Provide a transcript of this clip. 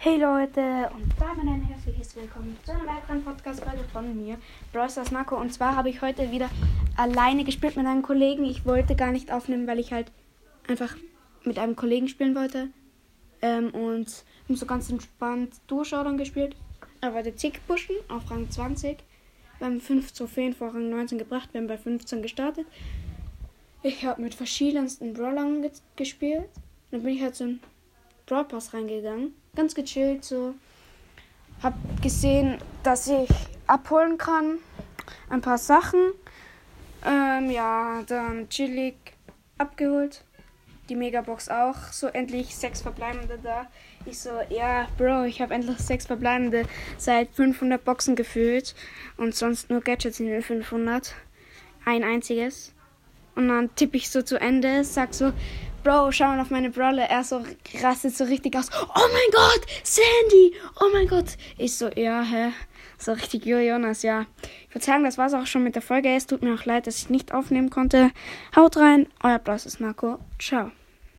Hey Leute und damit ein herzliches Willkommen zu einer weiteren Podcast-Folge von mir, Brawl Stars Marco. Und zwar habe ich heute wieder alleine gespielt mit einem Kollegen. Ich wollte gar nicht aufnehmen, weil ich halt einfach mit einem Kollegen spielen wollte. Ähm, und haben so ganz entspannt Durchschaudern gespielt. Er wollte Tick pushen auf Rang 20. Wir haben 5 Trophäen vor Rang 19 gebracht. Wir haben bei 15 gestartet. Ich habe mit verschiedensten Brawlern ge gespielt. Dann bin ich halt so in Brawl Pass reingegangen. Ganz gechillt so. Hab gesehen, dass ich abholen kann. Ein paar Sachen. Ähm, ja, dann chillig abgeholt. Die Megabox auch. So endlich sechs verbleibende da. Ich so, ja, Bro, ich habe endlich sechs verbleibende seit 500 Boxen gefühlt. Und sonst nur Gadgets in den 500. Ein einziges. Und dann tippe ich so zu Ende, sag so, Bro, schau mal auf meine Brawler. Er so rastet so richtig aus. Oh mein Gott, Sandy! Oh mein Gott! Ich so, ja, hä? So richtig Jonas, ja. Ich würde sagen, das war's auch schon mit der Folge. Es tut mir auch leid, dass ich nicht aufnehmen konnte. Haut rein, euer Blaues Marco. Ciao.